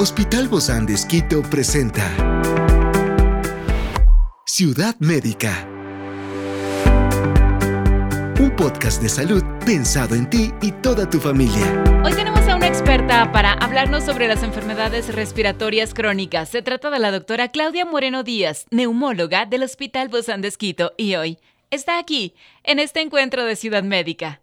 Hospital Bozán de Esquito presenta Ciudad Médica. Un podcast de salud pensado en ti y toda tu familia. Hoy tenemos a una experta para hablarnos sobre las enfermedades respiratorias crónicas. Se trata de la doctora Claudia Moreno Díaz, neumóloga del Hospital Bozán de Esquito, y hoy está aquí, en este encuentro de Ciudad Médica.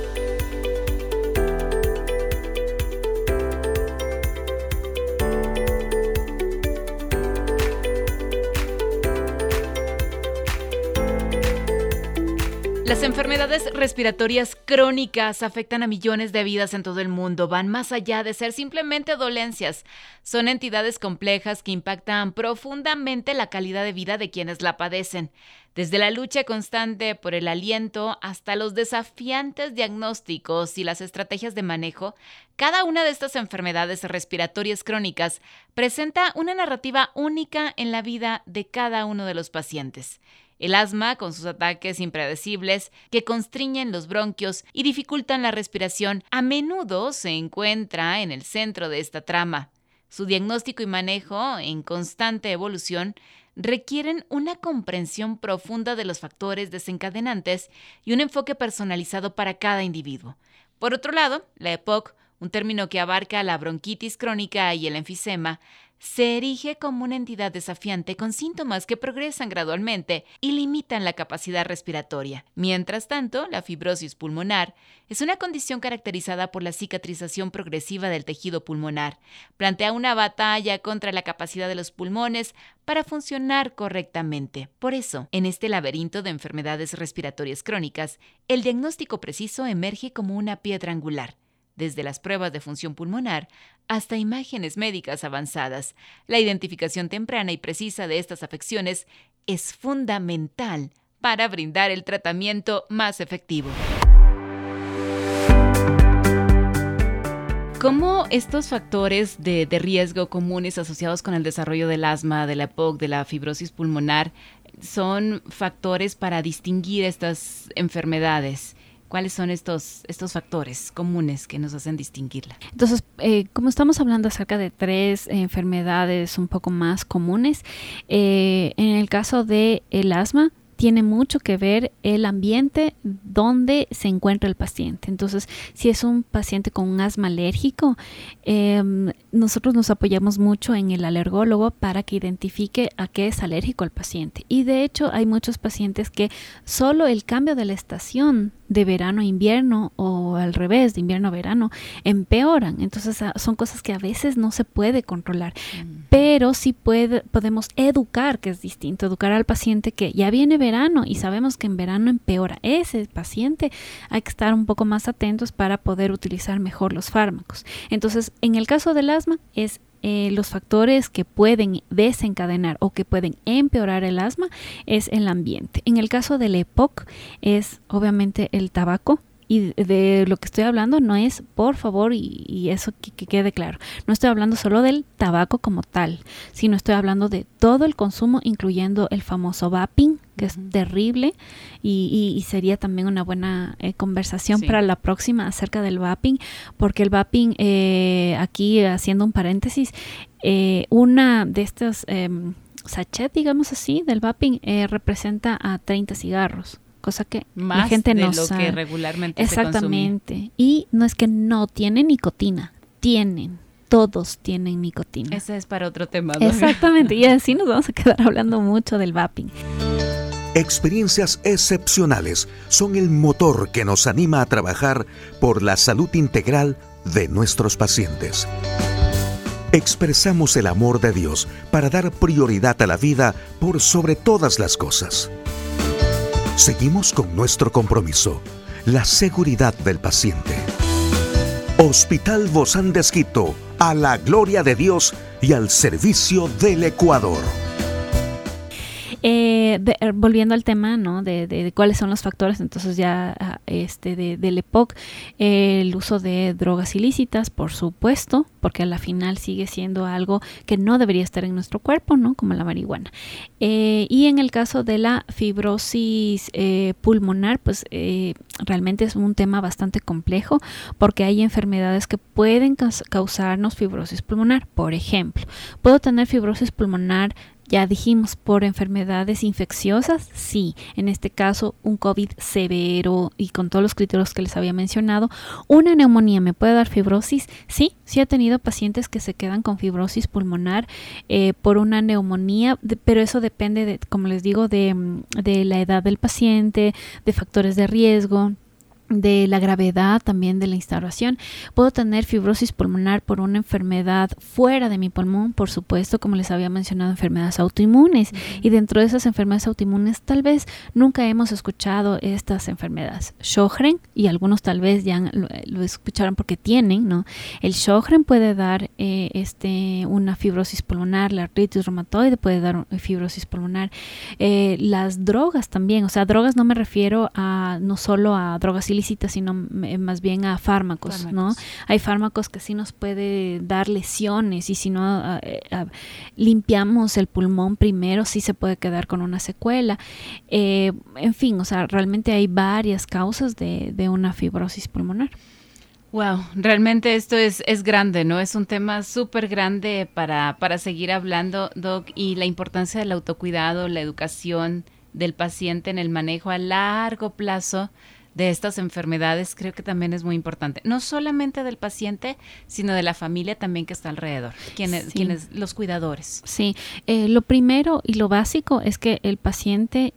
Las enfermedades respiratorias crónicas afectan a millones de vidas en todo el mundo, van más allá de ser simplemente dolencias. Son entidades complejas que impactan profundamente la calidad de vida de quienes la padecen. Desde la lucha constante por el aliento hasta los desafiantes diagnósticos y las estrategias de manejo, cada una de estas enfermedades respiratorias crónicas presenta una narrativa única en la vida de cada uno de los pacientes. El asma, con sus ataques impredecibles que constriñen los bronquios y dificultan la respiración, a menudo se encuentra en el centro de esta trama. Su diagnóstico y manejo, en constante evolución, requieren una comprensión profunda de los factores desencadenantes y un enfoque personalizado para cada individuo. Por otro lado, la EPOC, un término que abarca la bronquitis crónica y el enfisema, se erige como una entidad desafiante con síntomas que progresan gradualmente y limitan la capacidad respiratoria. Mientras tanto, la fibrosis pulmonar es una condición caracterizada por la cicatrización progresiva del tejido pulmonar. Plantea una batalla contra la capacidad de los pulmones para funcionar correctamente. Por eso, en este laberinto de enfermedades respiratorias crónicas, el diagnóstico preciso emerge como una piedra angular desde las pruebas de función pulmonar hasta imágenes médicas avanzadas. La identificación temprana y precisa de estas afecciones es fundamental para brindar el tratamiento más efectivo. ¿Cómo estos factores de, riesgo comunes asociados con el desarrollo del asma, de la EPOC, de la fibrosis pulmonar, son factores para distinguir estas enfermedades? ¿Cuáles son estos, estos factores comunes que nos hacen distinguirla? Entonces, eh, como estamos hablando acerca de tres enfermedades un poco más comunes, eh, en el caso del el asma, tiene mucho que ver el ambiente donde se encuentra el paciente. Entonces, si es un paciente con un asma alérgico, em, nosotros nos apoyamos mucho en el alergólogo para que identifique a qué es alérgico el paciente. Y de hecho, hay muchos pacientes que solo el cambio de la estación de verano a invierno o al revés, de invierno a verano, empeoran. Entonces ah, son cosas que a veces no se puede controlar, pero sí puede, podemos educar, que es distinto, educar al paciente que ya viene verano y sabemos que en verano empeora. Ese paciente hay que estar un poco más atentos para poder utilizar mejor los fármacos. Entonces, en el caso del asma es eh, los factores que pueden desencadenar o que pueden empeorar el asma es el ambiente. En el caso del EPOC es obviamente el tabaco, y de lo que estoy hablando no es, por favor, y, eso que, quede claro, no estoy hablando solo del tabaco como tal, sino estoy hablando de todo el consumo, incluyendo el famoso vaping, que es terrible, y, sería también una buena eh, conversación para la próxima acerca del vaping, porque el vaping, eh, aquí haciendo un paréntesis, eh, una de estas em, sachet, digamos así, del vaping representa a 30 cigarros cosa que la gente no lo que regularmente Exactamente. y no es que no tienen nicotina, tienen. Todos tienen nicotina. Ese es para otro tema. Exactamente. y así nos vamos a quedar hablando mucho del vaping. Experiencias excepcionales son el motor que nos anima a trabajar por la salud integral de nuestros pacientes. Expresamos el amor de Dios para dar prioridad a la vida por sobre todas las cosas. Seguimos con nuestro compromiso, la seguridad del paciente. Hospital Bozán de a la gloria de Dios y al servicio del Ecuador. Eh, er, volviendo al tema, ¿no? De, cuáles son los factores, entonces ya ah, este de, del EPOC, el uso de drogas ilícitas, por supuesto, porque a la final sigue siendo algo que no debería estar en nuestro cuerpo, ¿no? Como la marihuana. Eh, y en el caso de la fibrosis eh, pulmonar, pues realmente es un tema bastante complejo porque hay enfermedades que pueden causarnos fibrosis pulmonar. Por ejemplo, puedo tener fibrosis pulmonar ya dijimos, por enfermedades infecciosas, sí, en este caso un COVID severo y con todos los criterios que les había mencionado. Una neumonía me puede dar fibrosis, sí, sí he tenido pacientes que se quedan con fibrosis pulmonar eh, por una neumonía, pero eso depende, de, como les digo, de, de la edad del paciente, de factores de riesgo de la gravedad también de la instalación. Puedo tener fibrosis pulmonar por una enfermedad fuera de mi pulmón, por supuesto, como les había mencionado, enfermedades autoinmunes. Y dentro de esas enfermedades autoinmunes, tal vez nunca hemos escuchado estas enfermedades. Sjögren, y algunos tal vez ya lo, escucharon porque tienen, ¿no? El Sjögren puede dar eh, este, una fibrosis pulmonar, la artritis reumatoide puede dar fibrosis pulmonar. Eh, las drogas también, o sea, drogas no me refiero a no solo a drogas ilícitas, sino más bien a fármacos, ¿no? Hay fármacos que sí nos puede dar lesiones y si no limpiamos el pulmón primero, sí se puede quedar con una secuela. Eh, en fin, o sea, realmente hay varias causas de, una fibrosis pulmonar. Wow, realmente esto es, es grande, ¿no? Es un tema súper grande para, para seguir hablando, Doc, y la importancia del autocuidado, la educación del paciente en el manejo a largo plazo de estas enfermedades creo que también es muy importante. No solamente del paciente, sino de la familia también que está alrededor, quienes, quienes los cuidadores. Sí, eh, lo primero y lo básico es que el paciente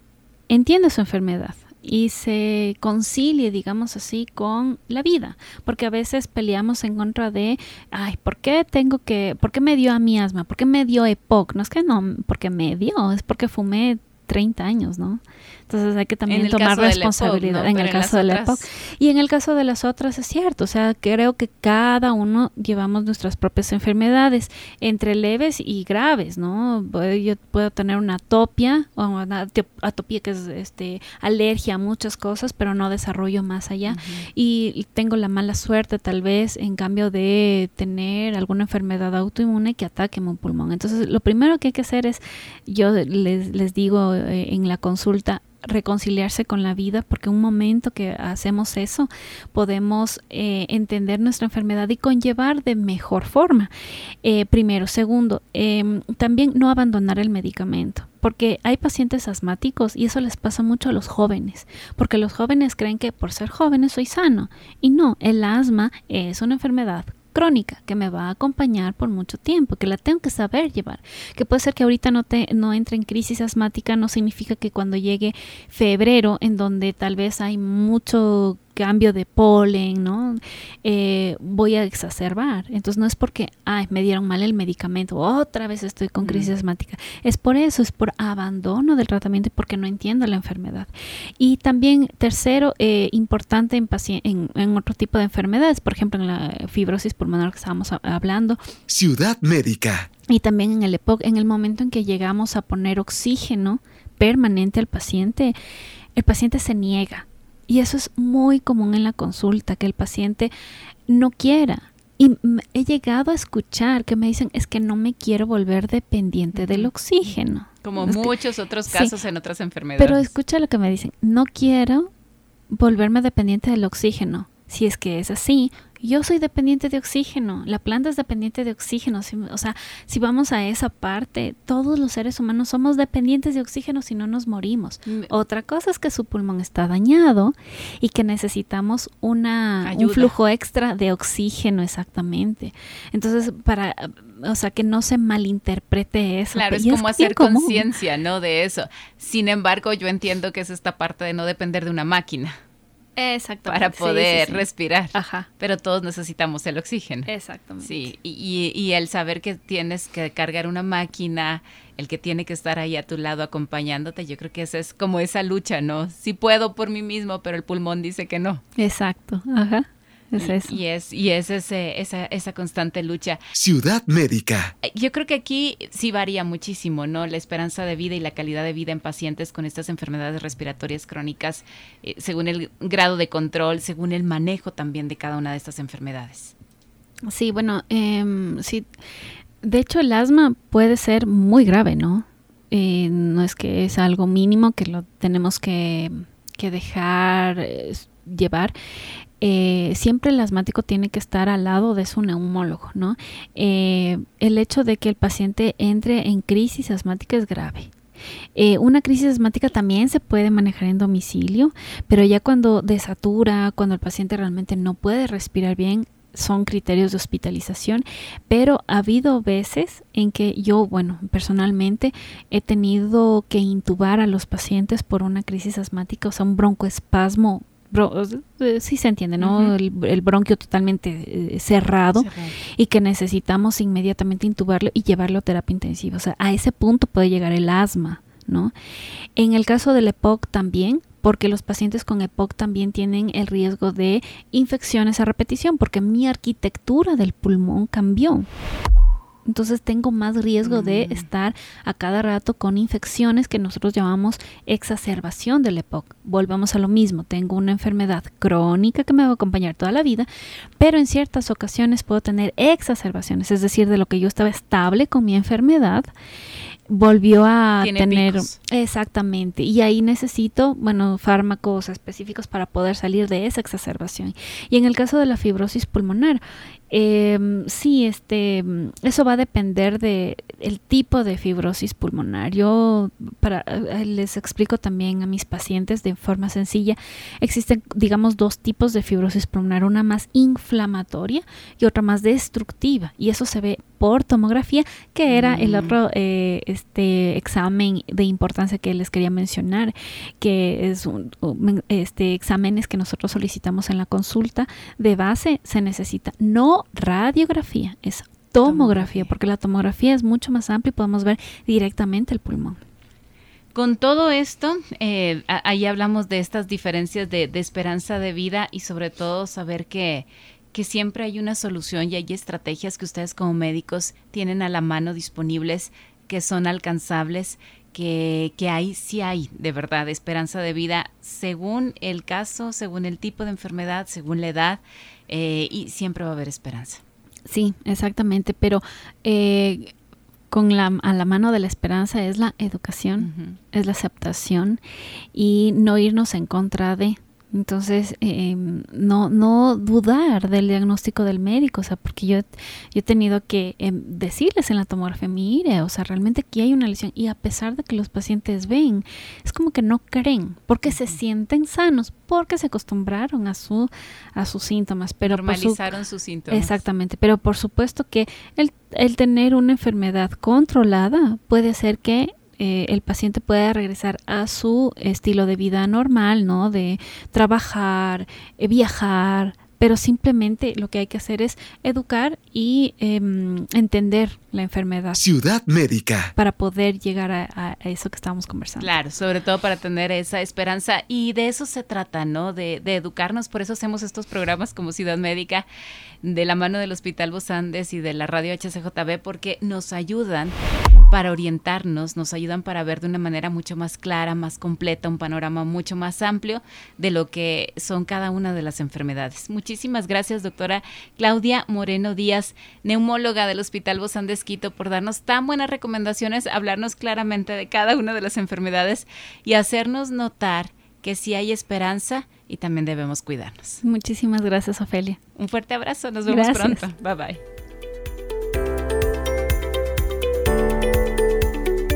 entiende su enfermedad y se concilie, digamos así, con la vida, porque a veces peleamos en contra de, ay, ¿por qué tengo que, por qué me dio a mi asma? ¿Por qué me dio EPOC? No es que no, porque me dio, es porque fumé 30 años, ¿no? Entonces hay que también tomar responsabilidad en el caso de la EPOC. Y en el caso de las otras es cierto, o sea, creo que cada uno llevamos nuestras propias enfermedades, entre leves y graves, ¿no? Yo puedo tener una atopia, o una atopia que es este, alergia a muchas cosas, pero no desarrollo más allá. y, tengo la mala suerte tal vez, en cambio de tener alguna enfermedad autoinmune que ataque mi pulmón. Entonces, lo primero que hay que hacer es, yo les, les digo eh, en la consulta, reconciliarse con la vida, porque un momento que hacemos eso podemos eh, entender nuestra enfermedad y conllevar de mejor forma. Eh, primero, segundo, em, también no abandonar el medicamento porque hay pacientes asmáticos y eso les pasa mucho a los jóvenes, porque los jóvenes creen que por ser jóvenes soy sano y no, el asma es una enfermedad crónica que me va a acompañar por mucho tiempo, que la tengo que saber llevar. Que puede ser que ahorita no, te, no entre en crisis asmática, no significa que cuando llegue febrero, en donde tal vez hay mucho cambio de polen, ¿no? Eh, voy a exacerbar. Entonces no es porque, ay, me dieron mal el medicamento, otra vez estoy con crisis asmática. Es por eso, es por abandono del tratamiento y porque no entiendo la enfermedad. Y también, tercero, eh, importante en, en, en, otro tipo de enfermedades, por ejemplo, en la fibrosis pulmonar que estábamos hablando. Ciudad médica. Y también en el EPOC, en el momento en que llegamos a poner oxígeno permanente al paciente, el paciente se niega y eso es muy común en la consulta, que el paciente no quiera. Y he llegado a escuchar que me dicen, es que no me quiero volver dependiente del oxígeno. Como muchos otros casos en otras enfermedades. Pero escucha lo que me dicen, no quiero volverme dependiente del oxígeno. Si es que es así, yo soy dependiente de oxígeno, la planta es dependiente de oxígeno, o sea, si vamos a esa parte, todos los seres humanos somos dependientes de oxígeno si no nos morimos. Mm. Otra cosa es que su pulmón está dañado y que necesitamos una, un flujo extra de oxígeno exactamente. Entonces, para o sea, que no se malinterprete eso. Claro, es como hacer conciencia, ¿no? De eso. Sin embargo, yo entiendo que es esta parte de no depender de una máquina. Para poder respirar. Ajá. Pero todos necesitamos el oxígeno. Exactamente. Sí, y, y, el saber que tienes que cargar una máquina, el que tiene que estar ahí a tu lado acompañándote, yo creo que esa es como esa lucha, ¿no? Sí puedo por mí mismo, pero el pulmón dice que no. Exacto, ajá. Es eso. Y es, y es ese, esa, esa constante lucha. Ciudad Médica. Eh, yo creo que aquí sí varía muchísimo, ¿no? La esperanza de vida y la calidad de vida en pacientes con estas enfermedades respiratorias crónicas, eh, según el grado de control, según el manejo también de cada una de estas enfermedades. Sí, bueno, eh, sí. De hecho, el asma puede ser muy grave, ¿no? Eh, no es que es algo mínimo que lo tenemos que, que dejar eh, llevar. Eh, siempre el asmático tiene que estar al lado de su neumólogo, ¿no? Eh, el hecho de que el paciente entre en crisis asmática es grave. Eh, una crisis asmática también se puede manejar en domicilio, pero ya cuando desatura, cuando el paciente realmente no puede respirar bien, son criterios de hospitalización, pero ha habido veces en que yo, bueno, personalmente he tenido que intubar a los pacientes por una crisis asmática, o sea, un broncoespasmo. Bro, eh, sí se entiende, ¿no? El bronquio totalmente eh, cerrado Cerrado. y que necesitamos inmediatamente intubarlo y llevarlo a terapia intensiva. O sea, a ese punto puede llegar el asma, ¿no? En el caso del EPOC también, porque los pacientes con EPOC también tienen el riesgo de infecciones a repetición, porque mi arquitectura del pulmón cambió. Entonces tengo más riesgo de Mm. estar a cada rato con infecciones que nosotros llamamos exacerbación del EPOC. Volvemos a lo mismo, tengo una enfermedad crónica que me va a acompañar toda la vida, pero en ciertas ocasiones puedo tener exacerbaciones, es decir, de lo que yo estaba estable con mi enfermedad, volvió a Tiene tener picos. exactamente y ahí necesito bueno fármacos específicos para poder salir de esa exacerbación y en el caso de la fibrosis pulmonar eh, sí este eso va a depender de el tipo de fibrosis pulmonar. Yo para eh, les explico también a mis pacientes de forma sencilla. Existen digamos dos tipos de fibrosis pulmonar una más inflamatoria y otra más destructiva. Y eso se ve por tomografía que era el Mm. otro eh, este examen de importancia que les quería mencionar que es un, un- este exámenes que nosotros solicitamos en la consulta. De base se necesita no radiografía es tomografía, porque la tomografía es mucho más amplia y podemos ver directamente el pulmón. Con todo esto, eh, ahí hablamos de estas diferencias de, de esperanza de vida y sobre todo saber que, que siempre hay una solución y hay estrategias que ustedes como médicos tienen a la mano disponibles, que son alcanzables, que, que hay, sí hay de verdad esperanza de vida según el caso, según el tipo de enfermedad, según la edad eh, y siempre va a haber esperanza. Sí, exactamente, pero eh, con la, a la mano de la esperanza es la educación, es la aceptación y no irnos en contra de. Entonces, eh, no, no dudar del diagnóstico del médico, o sea, porque yo, yo he tenido que eh, decirles en la tomografía, mire, o sea, realmente aquí hay una lesión y a pesar de que los pacientes ven, es como que no creen, porque se sienten sanos, porque se acostumbraron a, su, a sus síntomas, pero su- Normalizaron sus síntomas. Exactamente, pero por supuesto que el, el tener una enfermedad controlada puede hacer que eh, el paciente pueda regresar a su estilo de vida normal, ¿no? De trabajar, eh, viajar, pero simplemente lo que hay que hacer es educar y em, entender la enfermedad Ciudad Médica. para poder llegar a, a eso que estábamos conversando. Claro, sobre todo para tener esa esperanza. Y de eso se trata, ¿no? De, de educarnos. Por eso hacemos estos programas como Ciudad Médica, de la mano del Hospital Bos Andes y de la radio HCJB, porque nos ayudan para orientarnos, nos ayudan para ver de una manera mucho más clara, más completa, un panorama mucho más amplio de lo que son cada una de las enfermedades. Muchísimas gracias, doctora Claudia Moreno Díaz, neumóloga del Hospital Andes Quito, por darnos tan buenas recomendaciones, hablarnos claramente de cada una de las enfermedades y hacernos notar que sí hay esperanza y también debemos cuidarnos. Muchísimas gracias, Ofelia. Un fuerte abrazo, nos vemos Gracias. pronto. Bye bye.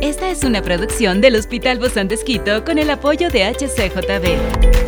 Esta es una producción del Hospital Andes Quito con el apoyo de HCJB.